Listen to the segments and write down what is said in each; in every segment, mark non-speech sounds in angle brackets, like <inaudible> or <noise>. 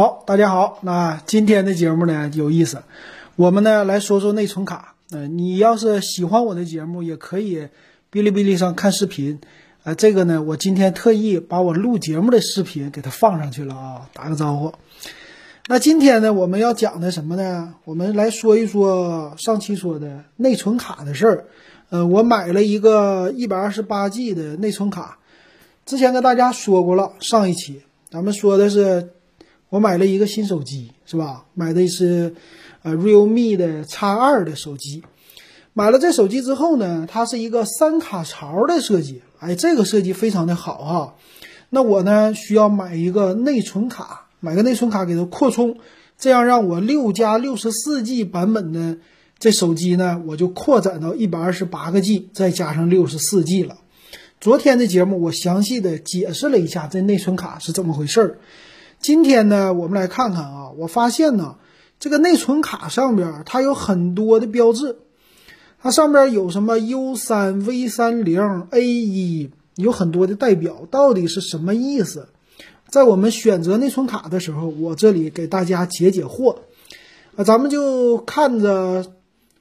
好，大家好，那今天的节目呢有意思，我们呢来说说内存卡。嗯，你要是喜欢我的节目，也可以哔哩哔哩上看视频。啊，这个呢，我今天特意把我录节目的视频给它放上去了啊，打个招呼。那今天呢，我们要讲的什么呢？我们来说一说上期说的内存卡的事儿。呃，我买了一个一百二十八 G 的内存卡，之前跟大家说过了。上一期咱们说的是我买了一个新手机，是吧？买的是呃 realme 的 X 二的手机。买了这手机之后呢，它是一个三卡槽的设计。哎，这个设计非常的好哈。那我呢需要买一个内存卡，买个内存卡给它扩充，这样让我六加六十四 G 版本的这手机呢，我就扩展到一百二十八个 G，再加上六十四 G 了。昨天的节目我详细的解释了一下这内存卡是怎么回事儿。今天呢，我们来看看啊，我发现呢，这个内存卡上边它有很多的标志。它上边有什么 U 三 V 三零 A 一，有很多的代表，到底是什么意思？在我们选择内存卡的时候，我这里给大家解解惑。啊，咱们就看着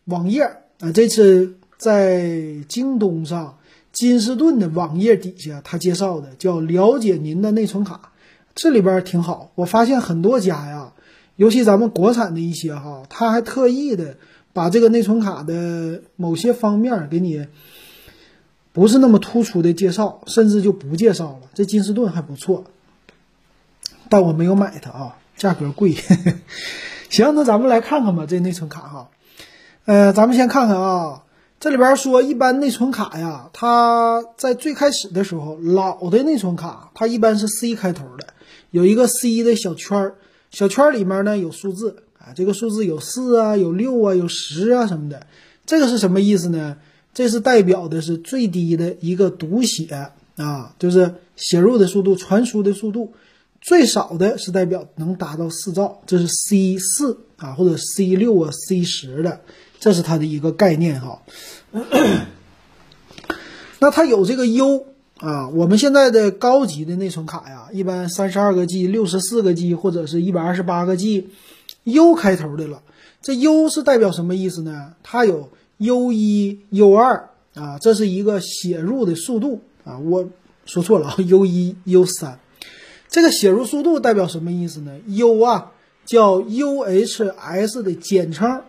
网页啊，这次在京东上金士顿的网页底下，他介绍的叫了解您的内存卡，这里边挺好。我发现很多家呀，尤其咱们国产的一些哈，他还特意的。把这个内存卡的某些方面给你不是那么突出的介绍，甚至就不介绍了。这金士顿还不错，但我没有买它啊，价格贵。<laughs> 行，那咱们来看看吧，这内存卡哈。呃，咱们先看看啊，这里边说一般内存卡呀，它在最开始的时候，老的内存卡它一般是 C 开头的，有一个 C 的小圈儿，小圈儿里面呢有数字啊。这个数字有四啊，有六啊，有十啊什么的，这个是什么意思呢？这是代表的是最低的一个读写啊，就是写入的速度、传输的速度，最少的是代表能达到四兆，这是 C 四啊，或者 C 六啊、C 十的，这是它的一个概念哈。<clears throat> 那它有这个 U 啊，我们现在的高级的内存卡呀，一般三十二个 G、六十四个 G 或者是一百二十八个 G。U 开头的了，这 U 是代表什么意思呢？它有 U 一、U 二啊，这是一个写入的速度啊，我说错了，<laughs> U 一、U 三，这个写入速度代表什么意思呢？U 啊叫 UHS 的简称，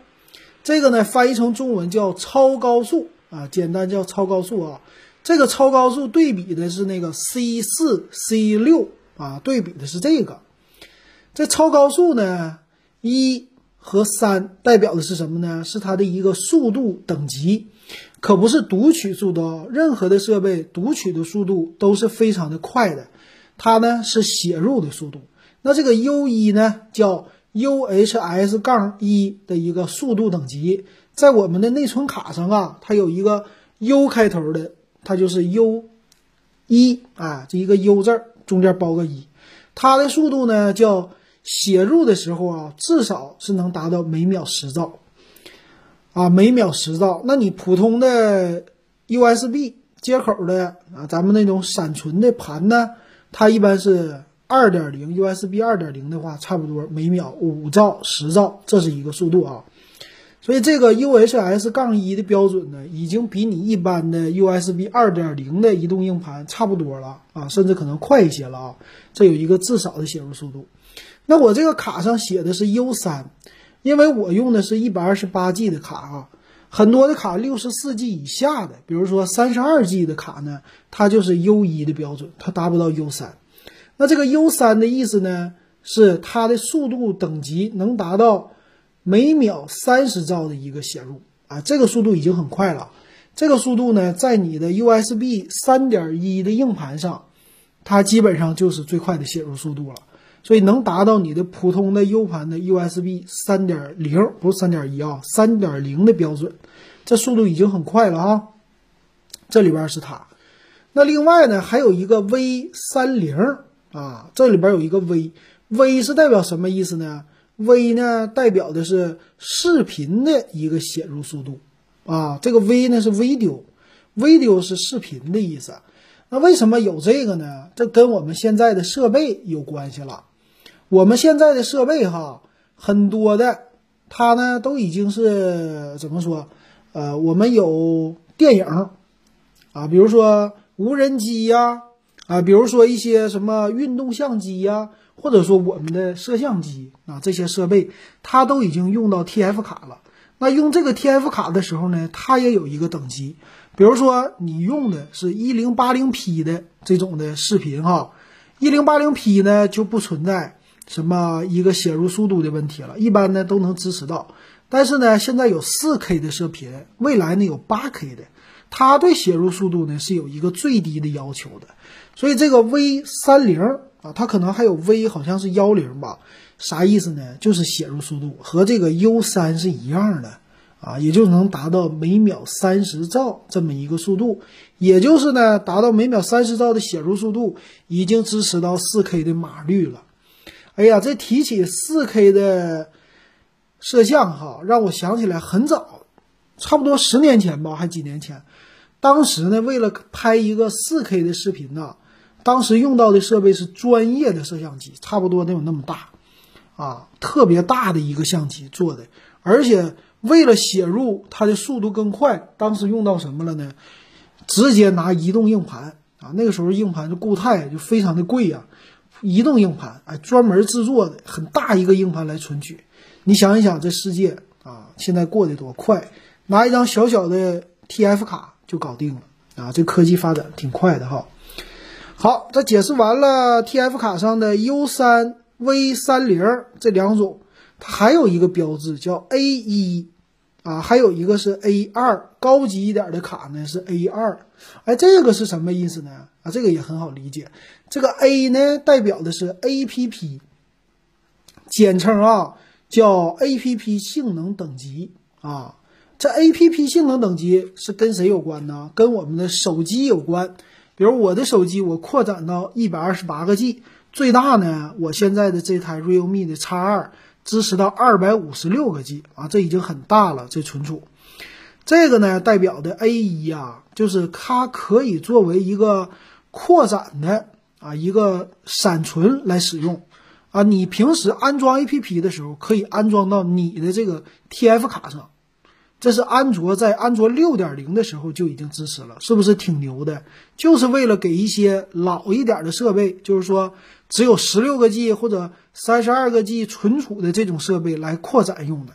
这个呢翻译成中文叫超高速啊，简单叫超高速啊。这个超高速对比的是那个 C 四、C 六啊，对比的是这个，这超高速呢。一和三代表的是什么呢？是它的一个速度等级，可不是读取速度。任何的设备读取的速度都是非常的快的，它呢是写入的速度。那这个 U 一呢叫 UHS 杠一的一个速度等级，在我们的内存卡上啊，它有一个 U 开头的，它就是 U 一啊，这一个 U 字中间包个一，它的速度呢叫。写入的时候啊，至少是能达到每秒十兆，啊，每秒十兆。那你普通的 USB 接口的啊，咱们那种闪存的盘呢，它一般是二点零 USB 二点零的话，差不多每秒五兆、十兆，这是一个速度啊。所以这个 UHS 杠一的标准呢，已经比你一般的 USB 二点零的移动硬盘差不多了啊，甚至可能快一些了啊。这有一个至少的写入速度。那我这个卡上写的是 U 三，因为我用的是一百二十八 G 的卡啊，很多的卡六十四 G 以下的，比如说三十二 G 的卡呢，它就是 U 一的标准，它达不到 U 三。那这个 U 三的意思呢，是它的速度等级能达到每秒三十兆的一个写入啊，这个速度已经很快了。这个速度呢，在你的 USB 三点一的硬盘上，它基本上就是最快的写入速度了。所以能达到你的普通的 U 盘的 USB 三点零，不是三点一啊，三点零的标准，这速度已经很快了啊。这里边是它。那另外呢，还有一个 V 三零啊，这里边有一个 V，V 是代表什么意思呢？V 呢代表的是视频的一个写入速度啊。这个 V 呢是 video，video 是视频的意思。那为什么有这个呢？这跟我们现在的设备有关系了。我们现在的设备哈，很多的它呢都已经是怎么说？呃，我们有电影啊，比如说无人机呀，啊比如说一些什么运动相机呀，或者说我们的摄像机啊，这些设备它都已经用到 TF 卡了。那用这个 TF 卡的时候呢，它也有一个等级，比如说你用的是一零八零 P 的这种的视频哈，一零八零 P 呢就不存在什么一个写入速度的问题了，一般呢都能支持到。但是呢，现在有 4K 的射频，未来呢有 8K 的，它对写入速度呢是有一个最低的要求的。所以这个 V 三零啊，它可能还有 V 好像是幺零吧，啥意思呢？就是写入速度和这个 U 三是一样的啊，也就能达到每秒三十兆这么一个速度，也就是呢达到每秒三十兆的写入速度，已经支持到 4K 的码率了。哎呀，这提起 4K 的。摄像哈，让我想起来很早，差不多十年前吧，还几年前。当时呢，为了拍一个四 K 的视频呢，当时用到的设备是专业的摄像机，差不多得有那么大，啊，特别大的一个相机做的。而且为了写入它的速度更快，当时用到什么了呢？直接拿移动硬盘啊，那个时候硬盘的固态就非常的贵呀，移动硬盘哎，专门制作的很大一个硬盘来存取。你想一想，这世界啊，现在过得多快！拿一张小小的 TF 卡就搞定了啊！这科技发展挺快的哈。好，这解释完了 TF 卡上的 U 三、V 三零这两种，它还有一个标志叫 A 一啊，还有一个是 A 二，高级一点的卡呢是 A 二。哎，这个是什么意思呢？啊，这个也很好理解。这个 A 呢，代表的是 APP，简称啊。叫 A P P 性能等级啊，这 A P P 性能等级是跟谁有关呢？跟我们的手机有关。比如我的手机，我扩展到一百二十八个 G，最大呢，我现在的这台 Realme 的 X 二支持到二百五十六个 G 啊，这已经很大了。这存储，这个呢代表的 A 一啊，就是它可以作为一个扩展的啊一个闪存来使用。啊，你平时安装 APP 的时候，可以安装到你的这个 TF 卡上，这是安卓在安卓六点零的时候就已经支持了，是不是挺牛的？就是为了给一些老一点的设备，就是说只有十六个 G 或者三十二个 G 存储的这种设备来扩展用的。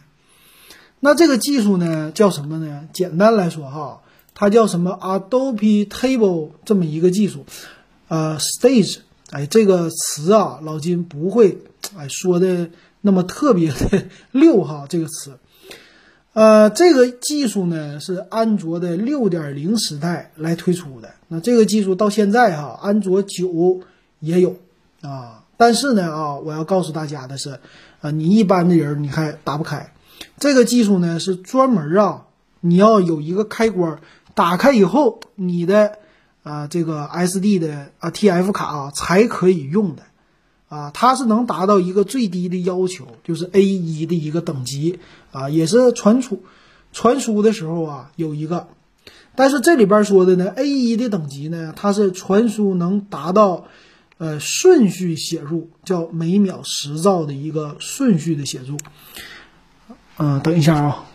那这个技术呢，叫什么呢？简单来说哈，它叫什么 Adobe Table 这么一个技术，呃，Stage。哎，这个词啊，老金不会哎说的那么特别的 <laughs> 溜哈。这个词，呃，这个技术呢是安卓的六点零时代来推出的。那这个技术到现在哈，安卓九也有啊。但是呢啊，我要告诉大家的是，啊，你一般的人你还打不开。这个技术呢是专门啊，你要有一个开关，打开以后你的。啊，这个 SD 的啊 TF 卡啊才可以用的，啊，它是能达到一个最低的要求，就是 A 一的一个等级啊，也是传输传输的时候啊有一个，但是这里边说的呢，A 一的等级呢，它是传输能达到呃顺序写入，叫每秒十兆的一个顺序的写入。嗯，等一下啊，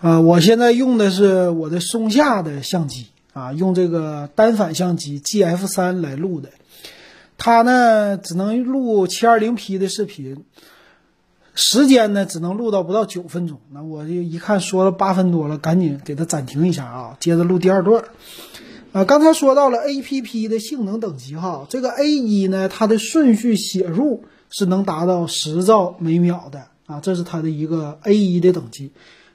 啊，我现在用的是我的松下的相机。啊，用这个单反相机 G F 三来录的，它呢只能录七二零 P 的视频，时间呢只能录到不到九分钟。那我就一看说了八分多了，赶紧给它暂停一下啊，接着录第二段。啊，刚才说到了 A P P 的性能等级哈，这个 A 一呢，它的顺序写入是能达到十兆每秒的啊，这是它的一个 A 一的等级。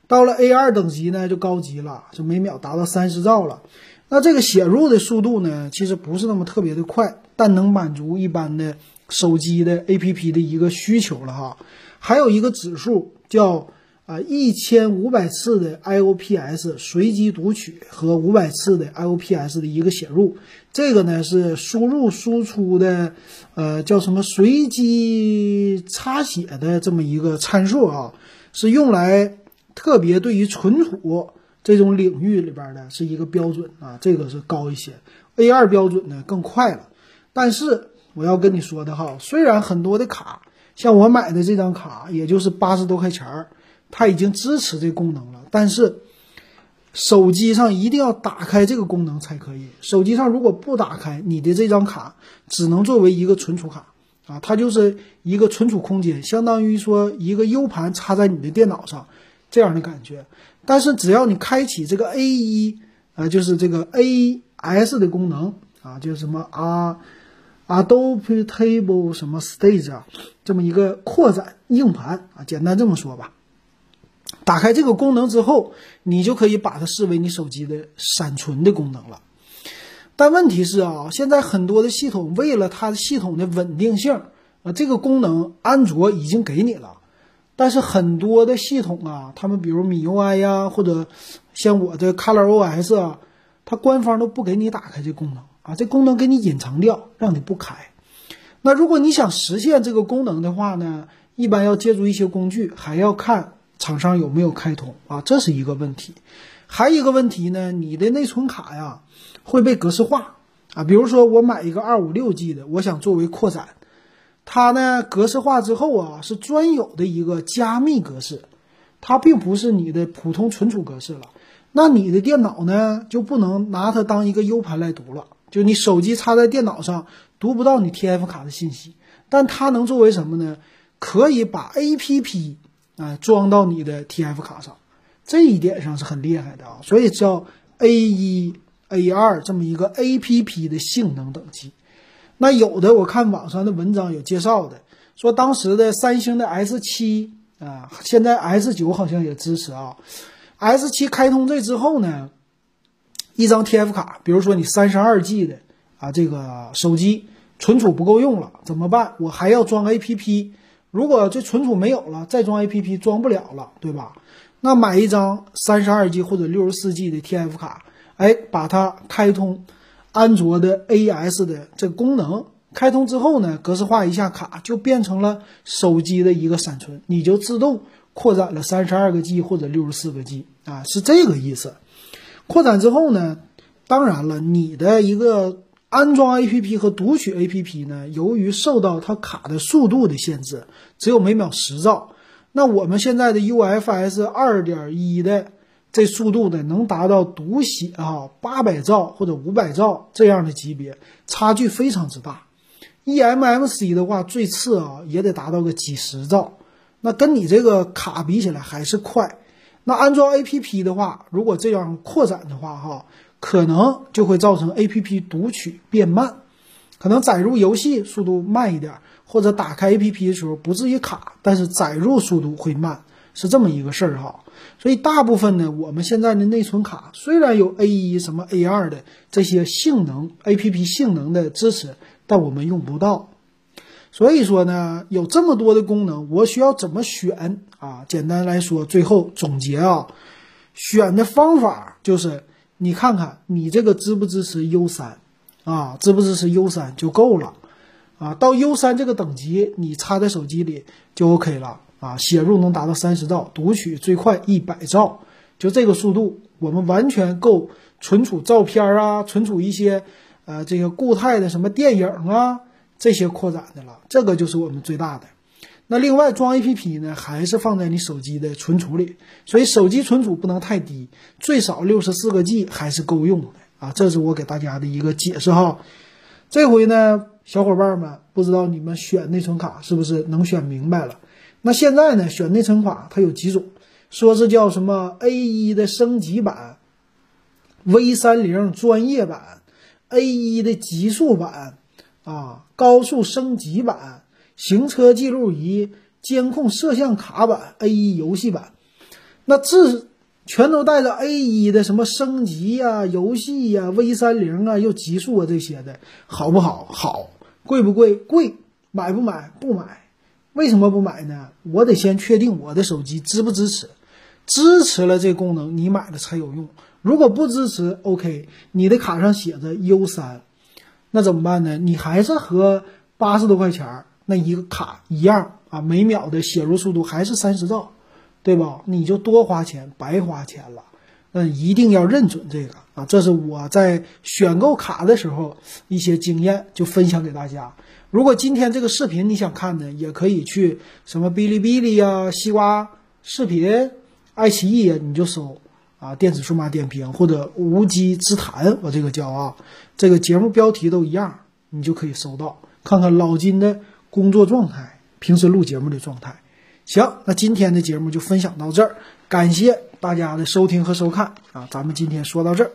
到了 A 二等级呢，就高级了，就每秒达到三十兆了。那这个写入的速度呢，其实不是那么特别的快，但能满足一般的手机的 APP 的一个需求了哈。还有一个指数叫啊一千五百次的 IOPS 随机读取和五百次的 IOPS 的一个写入，这个呢是输入输出的呃叫什么随机插写的这么一个参数啊，是用来。特别对于存储这种领域里边的是一个标准啊，这个是高一些。A 二标准呢更快了，但是我要跟你说的哈，虽然很多的卡，像我买的这张卡，也就是八十多块钱儿，它已经支持这功能了，但是手机上一定要打开这个功能才可以。手机上如果不打开，你的这张卡只能作为一个存储卡啊，它就是一个存储空间，相当于说一个 U 盘插在你的电脑上这样的感觉。但是只要你开启这个 A 一，呃，就是这个 A S 的功能啊，就是什么啊。Adaptable 什么 Stage 啊，这么一个扩展硬盘啊，简单这么说吧。打开这个功能之后，你就可以把它视为你手机的闪存的功能了。但问题是啊，现在很多的系统为了它的系统的稳定性啊，这个功能安卓已经给你了，但是很多的系统啊，他们比如 MIUI 呀，或者像我的 ColorOS 啊，它官方都不给你打开这功能。啊，这功能给你隐藏掉，让你不开。那如果你想实现这个功能的话呢，一般要借助一些工具，还要看厂商有没有开通啊，这是一个问题。还一个问题呢，你的内存卡呀会被格式化啊。比如说我买一个二五六 G 的，我想作为扩展，它呢格式化之后啊是专有的一个加密格式，它并不是你的普通存储格式了。那你的电脑呢就不能拿它当一个 U 盘来读了。就你手机插在电脑上读不到你 TF 卡的信息，但它能作为什么呢？可以把 APP 啊装到你的 TF 卡上，这一点上是很厉害的啊。所以叫 A 一 A 二这么一个 APP 的性能等级。那有的我看网上的文章有介绍的，说当时的三星的 S 七啊，现在 S 九好像也支持啊。S 七开通这之后呢？一张 TF 卡，比如说你三十二 G 的啊，这个手机存储不够用了，怎么办？我还要装 APP，如果这存储没有了，再装 APP 装不了了，对吧？那买一张三十二 G 或者六十四 G 的 TF 卡，哎，把它开通安卓的 A.S 的这个功能，开通之后呢，格式化一下卡，就变成了手机的一个闪存，你就自动扩展了三十二个 G 或者六十四个 G 啊，是这个意思。扩展之后呢，当然了，你的一个安装 APP 和读取 APP 呢，由于受到它卡的速度的限制，只有每秒十兆。那我们现在的 UFS 二点一的这速度呢，能达到读写啊八百兆或者五百兆这样的级别，差距非常之大。eMMC 的话，最次啊也得达到个几十兆，那跟你这个卡比起来还是快。那安装 A P P 的话，如果这样扩展的话，哈，可能就会造成 A P P 读取变慢，可能载入游戏速度慢一点，或者打开 A P P 的时候不至于卡，但是载入速度会慢，是这么一个事儿哈。所以大部分呢，我们现在的内存卡虽然有 A 一什么 A 二的这些性能 A P P 性能的支持，但我们用不到。所以说呢，有这么多的功能，我需要怎么选啊？简单来说，最后总结啊，选的方法就是你看看你这个支不支持 U 三啊，支不支持 U 三就够了啊。到 U 三这个等级，你插在手机里就 OK 了啊。写入能达到三十兆，读取最快一百兆，就这个速度，我们完全够存储照片啊，存储一些呃这个固态的什么电影啊。这些扩展的了，这个就是我们最大的。那另外装 A P P 呢，还是放在你手机的存储里，所以手机存储不能太低，最少六十四个 G 还是够用的啊。这是我给大家的一个解释哈。这回呢，小伙伴们不知道你们选内存卡是不是能选明白了？那现在呢，选内存卡它有几种，说是叫什么 A 一的升级版、V 三零专业版、A 一的极速版。啊，高速升级版、行车记录仪、监控摄像卡版、A 一游戏版，那这全都带着 A 一的什么升级呀、游戏呀、V 三零啊、又极速啊这些的，好不好？好，贵不贵？贵，买不买？不买。为什么不买呢？我得先确定我的手机支不支持，支持了这功能，你买了才有用。如果不支持，OK，你的卡上写着 U 三。那怎么办呢？你还是和八十多块钱那一个卡一样啊，每秒的写入速度还是三十兆，对吧？你就多花钱，白花钱了。嗯，一定要认准这个啊，这是我在选购卡的时候一些经验，就分享给大家。如果今天这个视频你想看呢，也可以去什么哔哩哔哩呀、西瓜视频、爱奇艺呀，你就搜啊“电子数码点评”或者“无稽之谈”，我这个叫啊，这个节目标题都一样，你就可以搜到，看看老金的工作状态，平时录节目的状态。行，那今天的节目就分享到这儿，感谢大家的收听和收看啊，咱们今天说到这儿。